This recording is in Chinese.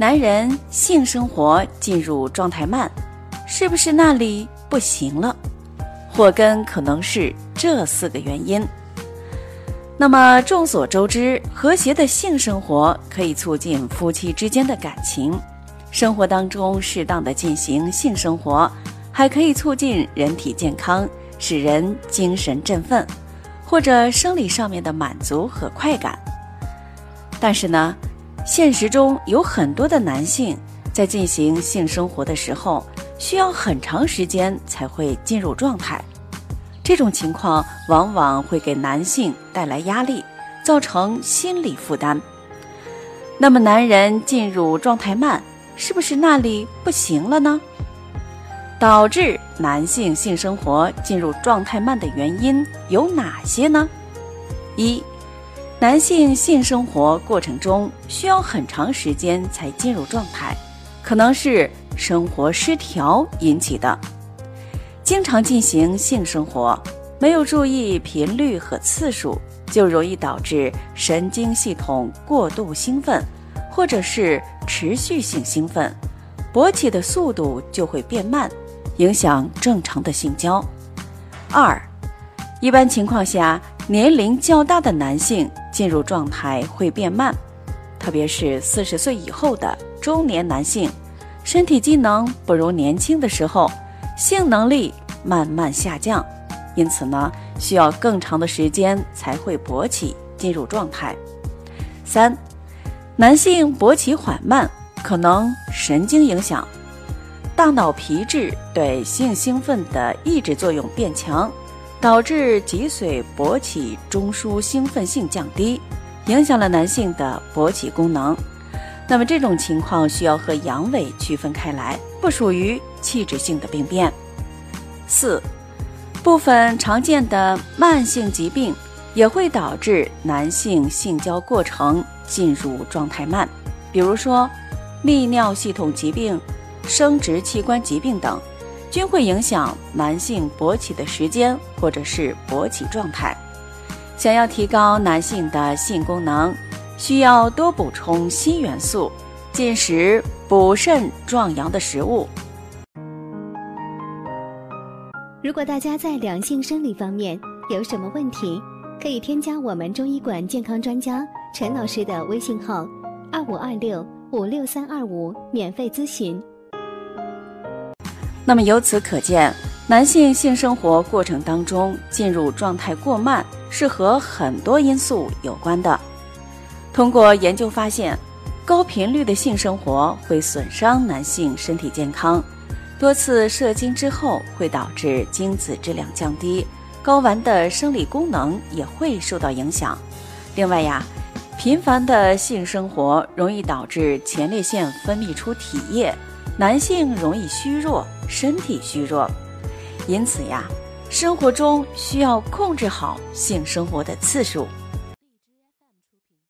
男人性生活进入状态慢，是不是那里不行了？祸根可能是这四个原因。那么众所周知，和谐的性生活可以促进夫妻之间的感情。生活当中适当的进行性生活，还可以促进人体健康，使人精神振奋，或者生理上面的满足和快感。但是呢，现实中有很多的男性在进行性生活的时候，需要很长时间才会进入状态。这种情况往往会给男性带来压力，造成心理负担。那么，男人进入状态慢，是不是那里不行了呢？导致男性性生活进入状态慢的原因有哪些呢？一，男性性生活过程中需要很长时间才进入状态，可能是生活失调引起的。经常进行性生活，没有注意频率和次数，就容易导致神经系统过度兴奋，或者是持续性兴奋，勃起的速度就会变慢，影响正常的性交。二，一般情况下，年龄较大的男性进入状态会变慢，特别是四十岁以后的中年男性，身体机能不如年轻的时候。性能力慢慢下降，因此呢，需要更长的时间才会勃起进入状态。三，男性勃起缓慢，可能神经影响，大脑皮质对性兴奋的抑制作用变强，导致脊髓勃起中枢兴奋性降低，影响了男性的勃起功能。那么这种情况需要和阳痿区分开来，不属于器质性的病变。四，部分常见的慢性疾病也会导致男性性交过程进入状态慢，比如说泌尿系统疾病、生殖器官疾病等，均会影响男性勃起的时间或者是勃起状态。想要提高男性的性功能。需要多补充锌元素，进食补肾壮阳的食物。如果大家在两性生理方面有什么问题，可以添加我们中医馆健康专家陈老师的微信号：二五二六五六三二五，免费咨询。那么由此可见，男性性生活过程当中进入状态过慢，是和很多因素有关的。通过研究发现，高频率的性生活会损伤男性身体健康，多次射精之后会导致精子质量降低，睾丸的生理功能也会受到影响。另外呀，频繁的性生活容易导致前列腺分泌出体液，男性容易虚弱，身体虚弱。因此呀，生活中需要控制好性生活的次数。